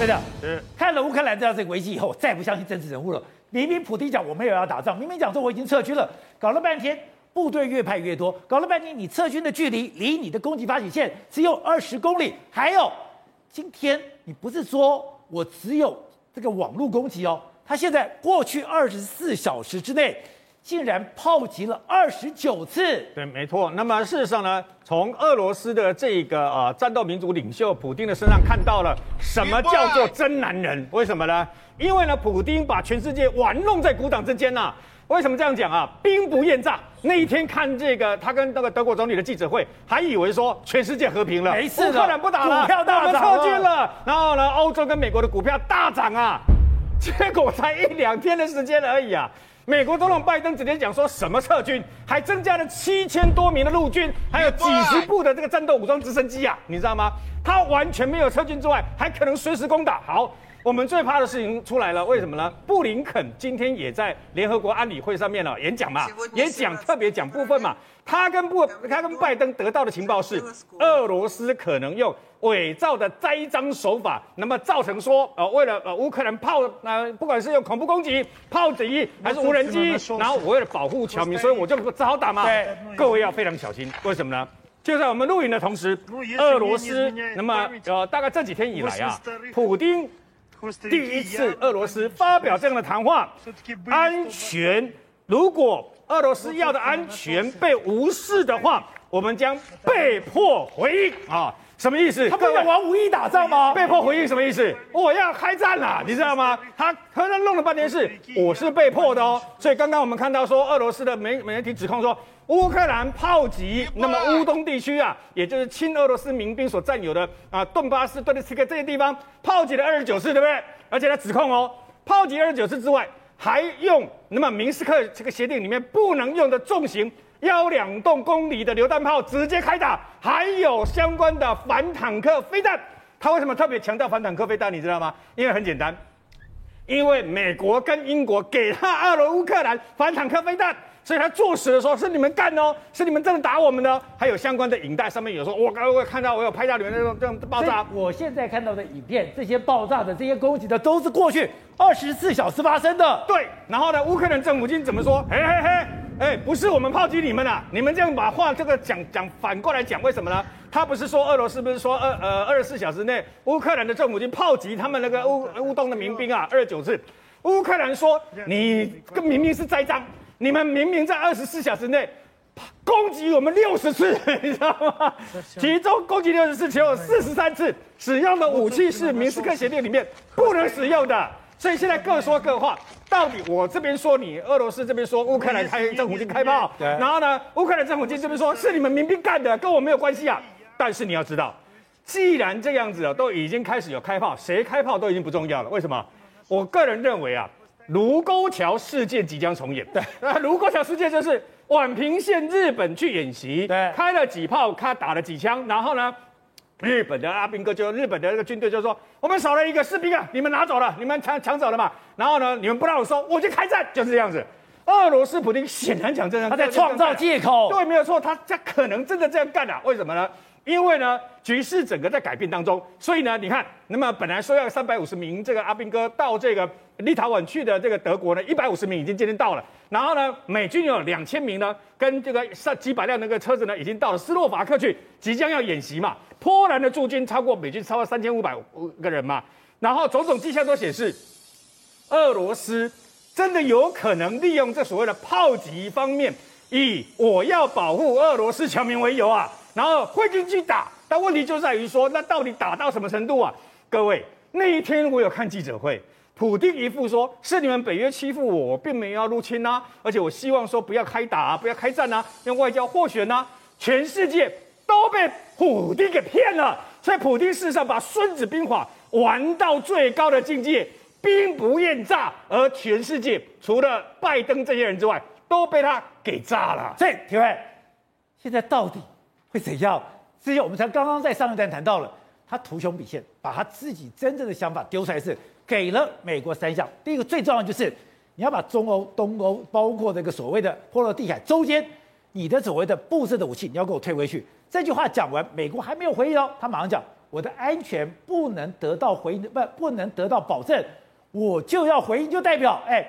真的，看了乌克兰这个危机以后，再不相信政治人物了。明明普丁讲我没有要打仗，明明讲说我已经撤军了，搞了半天部队越派越多，搞了半天你撤军的距离离你的攻击发起线只有二十公里。还有，今天你不是说我只有这个网络攻击哦，他现在过去二十四小时之内。竟然炮击了二十九次，对，没错。那么事实上呢，从俄罗斯的这个呃战斗民族领袖普京的身上看到了什么叫做真男人？为什么呢？因为呢，普丁把全世界玩弄在股掌之间呐、啊。为什么这样讲啊？兵不厌诈。那一天看这个他跟那个德国总理的记者会，还以为说全世界和平了，没事，乌克兰不打了，股票大涨，撤军了。然后呢，欧洲跟美国的股票大涨啊，结果才一两天的时间而已啊。美国总统拜登直接讲说什么撤军，还增加了七千多名的陆军，还有几十部的这个战斗武装直升机啊，你知道吗？他完全没有撤军之外，还可能随时攻打。好，我们最怕的事情出来了，为什么呢？布林肯今天也在联合国安理会上面了演讲嘛，也讲特别讲部分嘛。他跟布他跟拜登得到的情报是，俄罗斯可能用伪造的栽赃手法，那么造成说，呃，为了呃乌克兰炮，呃，不管是用恐怖攻击、炮击还是无人机，然后我为了保护侨民，所以我就只好打嘛。对，各位要非常小心，为什么呢？就在我们录影的同时，俄罗斯，那么呃，大概这几天以来啊，普丁第一次俄罗斯发表这样的谈话，安全，如果俄罗斯要的安全被无视的话，我们将被迫回应啊。什么意思？他不要玩武力打仗吗？被迫回应什么意思？我要开战了，你知道吗？他可能弄了半天是我是被迫的哦。所以刚刚我们看到说，俄罗斯的媒媒体指控说，乌克兰炮击那么乌东地区啊，也就是亲俄罗斯民兵所占有的啊顿巴斯、顿涅茨克这些地方，炮击了二十九次，对不对？而且他指控哦，炮击二十九次之外，还用那么明斯克这个协定里面不能用的重型。幺两洞公里的榴弹炮直接开打，还有相关的反坦克飞弹。他为什么特别强调反坦克飞弹？你知道吗？因为很简单，因为美国跟英国给他俄罗乌克兰反坦克飞弹，所以他作死的时候是你们干哦，是你们真的打我们的。还有相关的影带上面有说，我刚刚我看到我有拍到里面那种这种爆炸。我现在看到的影片，这些爆炸的这些攻击的都是过去二十四小时发生的。对，然后呢，乌克兰政府军怎么说？嘿嘿嘿。哎，不是我们炮击你们啊！你们这样把话这个讲讲反过来讲，为什么呢？他不是说俄罗斯不是说二呃二十四小时内乌克兰的政府军炮击他们那个乌乌东的民兵啊，二十九次。乌克兰说你这明明是栽赃，你们明明在二十四小时内攻击我们六十次，你知道吗？其中攻击六十次，只有四十三次使用的武器是明斯克协定里面不能使用的。所以现在各说各话，到底我这边说你，俄罗斯这边说乌克兰开政府军开炮，然后呢，乌克兰政府军这边说是你们民兵干的，跟我没有关系啊。但是你要知道，既然这样子啊，都已经开始有开炮，谁开炮都已经不重要了。为什么？我个人认为啊，卢沟桥事件即将重演。对，卢沟桥事件就是宛平县日本去演习，对，开了几炮，他打了几枪，然后呢？日本的阿兵哥就日本的那个军队就说，我们少了一个士兵啊，你们拿走了，你们抢抢走了嘛。然后呢，你们不让我收，我就开战，就是这样子。俄罗斯普京显然讲真的，他在创造借口。对，没有错，他他可能真的这样干啊？为什么呢？因为呢，局势整个在改变当中，所以呢，你看，那么本来说要三百五十名这个阿兵哥到这个立陶宛去的这个德国呢，一百五十名已经今天到了。然后呢，美军有两千名呢，跟这个上几百辆那个车子呢，已经到了斯洛伐克去，即将要演习嘛。波兰的驻军超过美军超过三千五百个人嘛，然后种种迹象都显示，俄罗斯真的有可能利用这所谓的炮击方面，以我要保护俄罗斯侨民为由啊，然后会进去打。但问题就在于说，那到底打到什么程度啊？各位，那一天我有看记者会，普丁一副说是你们北约欺负我，我并没有要入侵啊，而且我希望说不要开打啊，不要开战啊，用外交斡旋啊，全世界。都被普丁给骗了，所以普丁事实上把《孙子兵法》玩到最高的境界，兵不厌诈，而全世界除了拜登这些人之外，都被他给炸了。所以，体会现在到底会怎样？之前我们才刚刚在上一段谈到了，他图穷匕见，把他自己真正的想法丢出来，是给了美国三项。第一个最重要的就是你要把中欧、东欧，包括这个所谓的波罗的海周间，你的所谓的布置的武器，你要给我退回去。这句话讲完，美国还没有回应哦，他马上讲，我的安全不能得到回应，不不能得到保证，我就要回应，就代表，哎，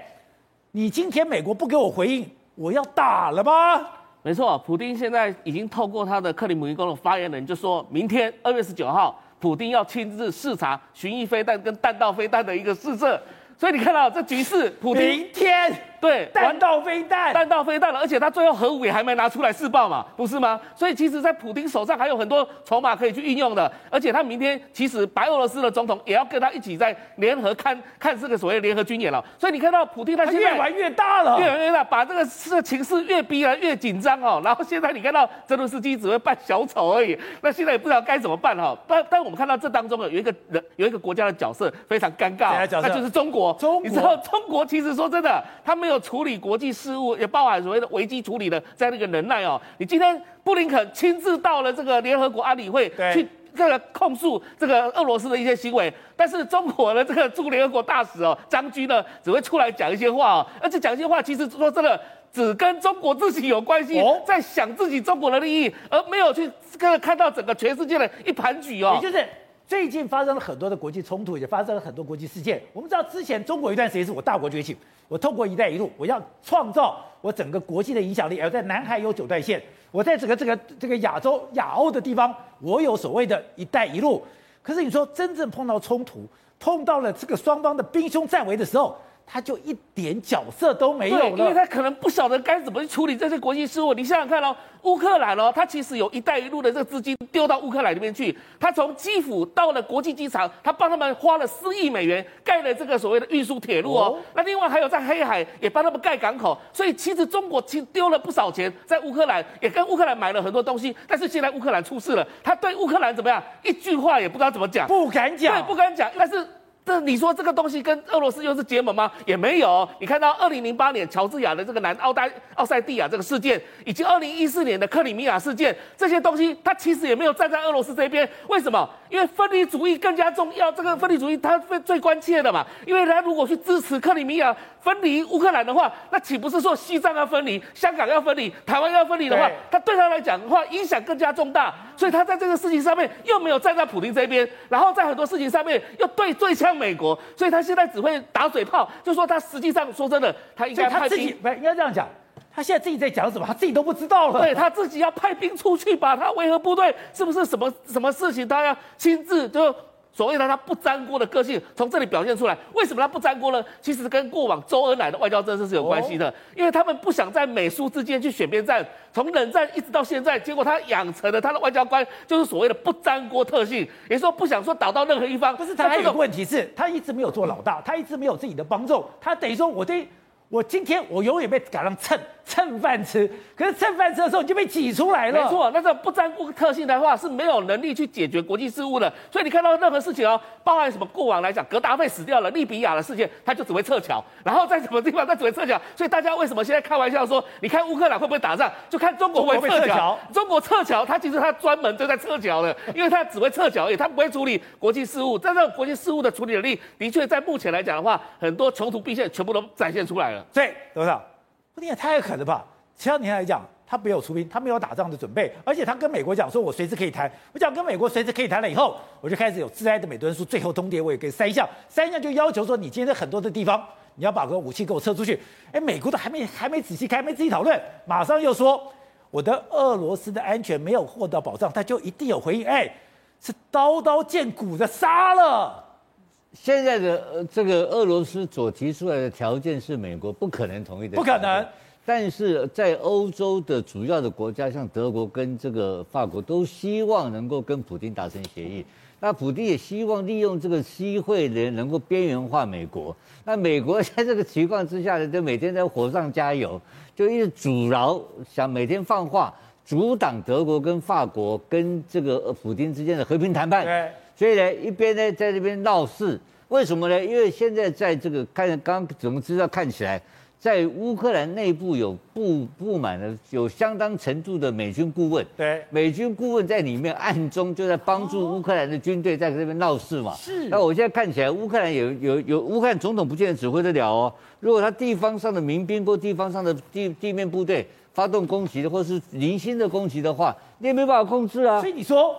你今天美国不给我回应，我要打了吗？没错，普丁现在已经透过他的克里姆林宫的发言人就说，明天二月十九号，普丁要亲自视察巡弋飞弹跟弹道飞弹的一个试射，所以你看到这局势，普丁明天。对，弹道飞弹，弹道飞弹了，而且他最后核武也还没拿出来试爆嘛，不是吗？所以其实，在普丁手上还有很多筹码可以去运用的，而且他明天其实白俄罗斯的总统也要跟他一起在联合看看这个所谓联合军演了。所以你看到普丁他现在越玩越大了，越玩越大，把这个事情势越逼来越紧张哦。然后现在你看到泽伦斯基只会扮小丑而已，那现在也不知道该怎么办哈。但但我们看到这当中有一个人有一个国家的角色非常尴尬，那就是中国。中国，你知道中国其实说真的，他没有处理国际。事务也包含所谓的危机处理的这样的一个能耐哦。你今天布林肯亲自到了这个联合国安理会去这个控诉这个俄罗斯的一些行为，但是中国的这个驻联合国大使哦张军呢只会出来讲一些话哦，而且讲一些话其实说真的只跟中国自己有关系，在想自己中国的利益，而没有去这个看到整个全世界的一盘局哦。也就是最近发生了很多的国际冲突，也发生了很多国际事件。我们知道之前中国一段时间是我大国崛起。我透过“一带一路”，我要创造我整个国际的影响力。而在南海有九段线，我在整个这个这个亚洲、亚欧的地方，我有所谓的一带一路。可是你说真正碰到冲突，碰到了这个双方的兵凶战危的时候，他就一点角色都没有了，因为他可能不晓得该怎么去处理这些国际事务。你想想看哦，乌克兰哦，他其实有一带一路的这个资金丢到乌克兰里面去，他从基辅到了国际机场，他帮他们花了四亿美元盖了这个所谓的运输铁路哦。那另外还有在黑海也帮他们盖港口，所以其实中国其实丢了不少钱在乌克兰，也跟乌克兰买了很多东西。但是现在乌克兰出事了，他对乌克兰怎么样？一句话也不知道怎么讲，不敢讲，对，不敢讲，但是。这你说这个东西跟俄罗斯又是结盟吗？也没有。你看到二零零八年乔治亚的这个南澳大奥塞蒂亚这个事件，以及二零一四年的克里米亚事件，这些东西它其实也没有站在俄罗斯这边。为什么？因为分离主义更加重要。这个分离主义它最最关切的嘛。因为他如果去支持克里米亚分离乌克兰的话，那岂不是说西藏要分离、香港要分离、台湾要分离的话，他对他来讲的话影响更加重大。所以他在这个事情上面又没有站在普京这边，然后在很多事情上面又对对呛美国，所以他现在只会打嘴炮，就说他实际上说真的，他应该派兵，不应该这样讲，他现在自己在讲什么，他自己都不知道了。对，他自己要派兵出去把他维和部队是不是什么什么事情，他要亲自就。所谓的他不沾锅的个性，从这里表现出来。为什么他不沾锅呢？其实跟过往周恩来的外交政策是有关系的，因为他们不想在美苏之间去选边站。从冷战一直到现在，结果他养成了他的外交官就是所谓的不沾锅特性，也就是说不想说倒到任何一方。不是，他还有个问题是，他一直没有做老大，他一直没有自己的帮众，他等于说我对。我今天我永远被赶上蹭蹭饭吃，可是蹭饭吃的时候你就被挤出来了。没错，那这不沾锅特性的话是没有能力去解决国际事务的。所以你看到任何事情哦，包含什么过往来讲，格达费死掉了，利比亚的事件，他就只会撤侨，然后在什么地方他只会撤侨。所以大家为什么现在开玩笑说，你看乌克兰会不会打仗，就看中国会撤侨。中国撤侨，他其实他专门就在撤侨的，因为他只会撤侨，而已，他不会处理国际事务。但这个国际事务的处理能力，的确在目前来讲的话，很多穷途必现全部都展现出来了。对，多少？不，你也太狠了吧！前两年来讲，他没有出兵，他没有打仗的准备，而且他跟美国讲说，我随时可以谈。我讲跟美国随时可以谈了以后，我就开始有致哀的美敦书，最后通牒我也给三项，三项就要求说，你今天在很多的地方，你要把个武器给我撤出去。哎，美国都还没还没仔细看，还没仔细讨论，马上又说我的俄罗斯的安全没有获得保障，他就一定有回应。哎，是刀刀见骨的杀了。现在的呃，这个俄罗斯所提出来的条件是美国不可能同意的，不可能。但是在欧洲的主要的国家，像德国跟这个法国，都希望能够跟普京达成协议。那普京也希望利用这个机会呢，能够边缘化美国。那美国在这个情况之下呢，就每天在火上加油，就一直阻挠，想每天放话阻挡德国跟法国跟这个普京之间的和平谈判。对。所以呢，一边呢在这边闹事，为什么呢？因为现在在这个看刚怎么知道看起来，在乌克兰内部有不不满的，有相当程度的美军顾问。对，美军顾问在里面暗中就在帮助乌克兰的军队在这边闹事嘛。是。那我现在看起来，乌克兰有有有乌克兰总统不见得指挥得了哦。如果他地方上的民兵或地方上的地地面部队发动攻击的，或是零星的攻击的话，你也没办法控制啊。所以你说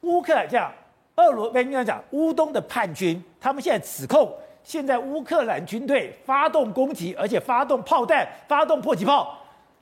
乌克兰这样。俄罗斯，应该讲乌东的叛军，他们现在指控，现在乌克兰军队发动攻击，而且发动炮弹，发动迫击炮。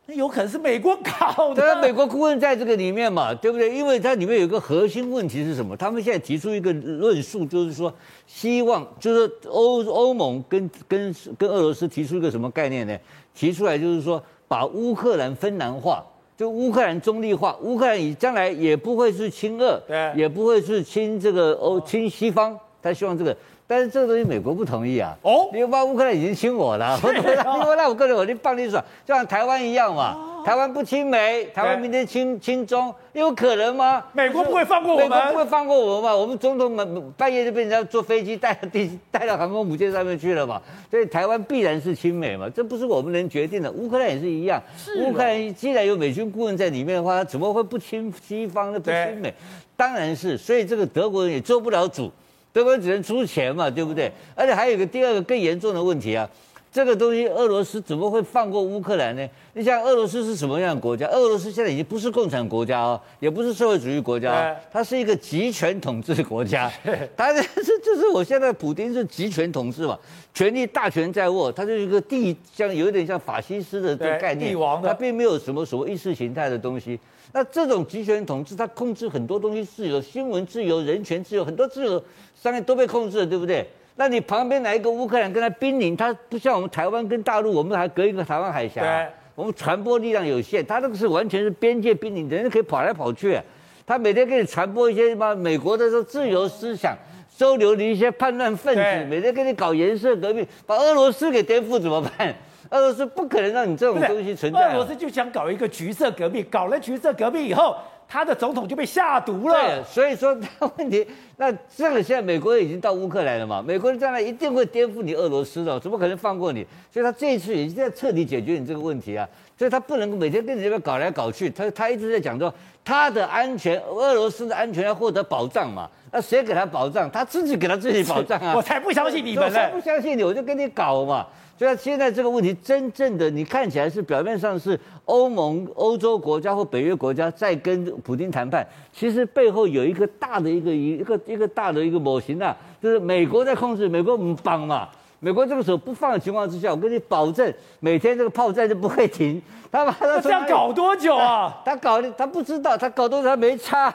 那有可能是美国搞的，美国顾问在这个里面嘛，对不对？因为它里面有一个核心问题是什么？他们现在提出一个论述，就是说希望，就是欧欧盟跟跟跟俄罗斯提出一个什么概念呢？提出来就是说把乌克兰芬兰化，就乌克兰中立化，乌克兰以将来也不会是亲俄，对，也不会是亲这个欧亲西方，他希望这个。但是这个东西美国不同意啊！哦，你把乌克兰已经亲我了，我那我个人我就帮你爽，就像台湾一样嘛。哦、台湾不亲美，台湾明天亲亲中，有可能吗？美国不会放过我们，美国不会放过我们嘛？我们总统们半夜就被人家坐飞机带到地带到航空母舰上面去了嘛？所以台湾必然是亲美嘛？这不是我们能决定的。乌克兰也是一样，乌克兰既然有美军顾问在里面的话，他怎么会不亲西方呢不亲美？当然是，所以这个德国人也做不了主。德国只能出钱嘛，对不对？而且还有一个第二个更严重的问题啊，这个东西俄罗斯怎么会放过乌克兰呢？你像俄罗斯是什么样的国家？俄罗斯现在已经不是共产国家哦，也不是社会主义国家，它是一个集权统治国家。它这是就是我现在普京是集权统治嘛，权力大权在握，它就是一个帝，像有点像法西斯的这个概念，帝王的，它并没有什么所谓意识形态的东西。那这种集权统治，它控制很多东西自由，新闻自由、人权自由，很多自由上面都被控制了，对不对？那你旁边来一个乌克兰跟他濒临，他不像我们台湾跟大陆，我们还隔一个台湾海峡，对我们传播力量有限，他这个是完全是边界兵临，人家可以跑来跑去，他每天给你传播一些什么美国的说自由思想，收留你一些叛乱分子，每天给你搞颜色革命，把俄罗斯给颠覆怎么办？俄罗斯不可能让你这种东西存在。俄罗斯就想搞一个橘色革命，搞了橘色革命以后，他的总统就被下毒了。对，所以说 他问题，那这个现在美国已经到乌克兰了嘛？美国人将来一定会颠覆你俄罗斯的，怎么可能放过你？所以他这一次已经在彻底解决你这个问题啊！所以他不能每天跟你这边搞来搞去，他他一直在讲说他的安全，俄罗斯的安全要获得保障嘛？那谁给他保障？他自己给他自己保障啊！我才不相信你们呢！我才不相信你，我就跟你搞嘛！所以现在这个问题，真正的你看起来是表面上是欧盟、欧洲国家或北约国家在跟普京谈判，其实背后有一个大的一个一个一个大的一个模型啊，就是美国在控制，美国不帮嘛，美国这个时候不放的情况之下，我跟你保证，每天这个炮战就不会停。他把他这样搞多久啊？他搞的他不知道，他搞多久他没差。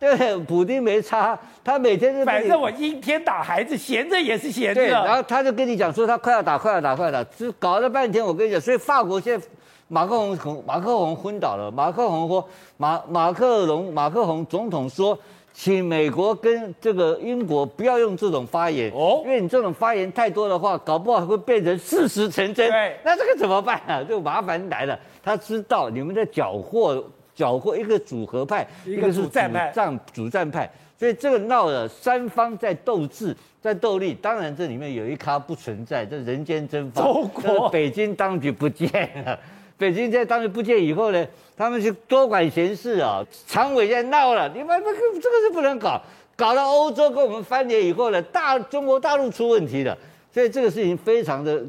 对，补丁没差，他每天是反正我阴天打孩子，闲着也是闲着。对，然后他就跟你讲说他快要打，快要打，快要打，就搞了半天。我跟你讲，所以法国现在马克宏马克龙昏倒了。马克龙说马马克龙马克龙总统说，请美国跟这个英国不要用这种发言哦，因为你这种发言太多的话，搞不好会变成事实成真。对，那这个怎么办啊？就麻烦来了。他知道你们在搅和。搅和一个主和派，一个是主战派，主战派，所以这个闹了，三方在斗智，在斗力。当然，这里面有一咖不存在，这人间蒸发。中国北京当局不见了，北京在当时不见以后呢，他们就多管闲事啊。常委在闹了，你们这个这个是不能搞，搞到欧洲跟我们翻脸以后呢，大中国大陆出问题了。所以这个事情非常的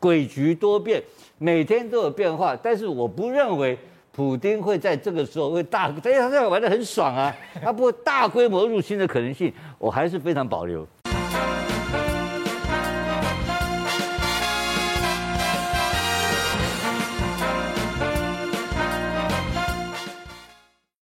诡谲多变，每天都有变化。但是我不认为。普丁会在这个时候会大，因为他这样玩得很爽啊，他不会大规模入侵的可能性，我还是非常保留。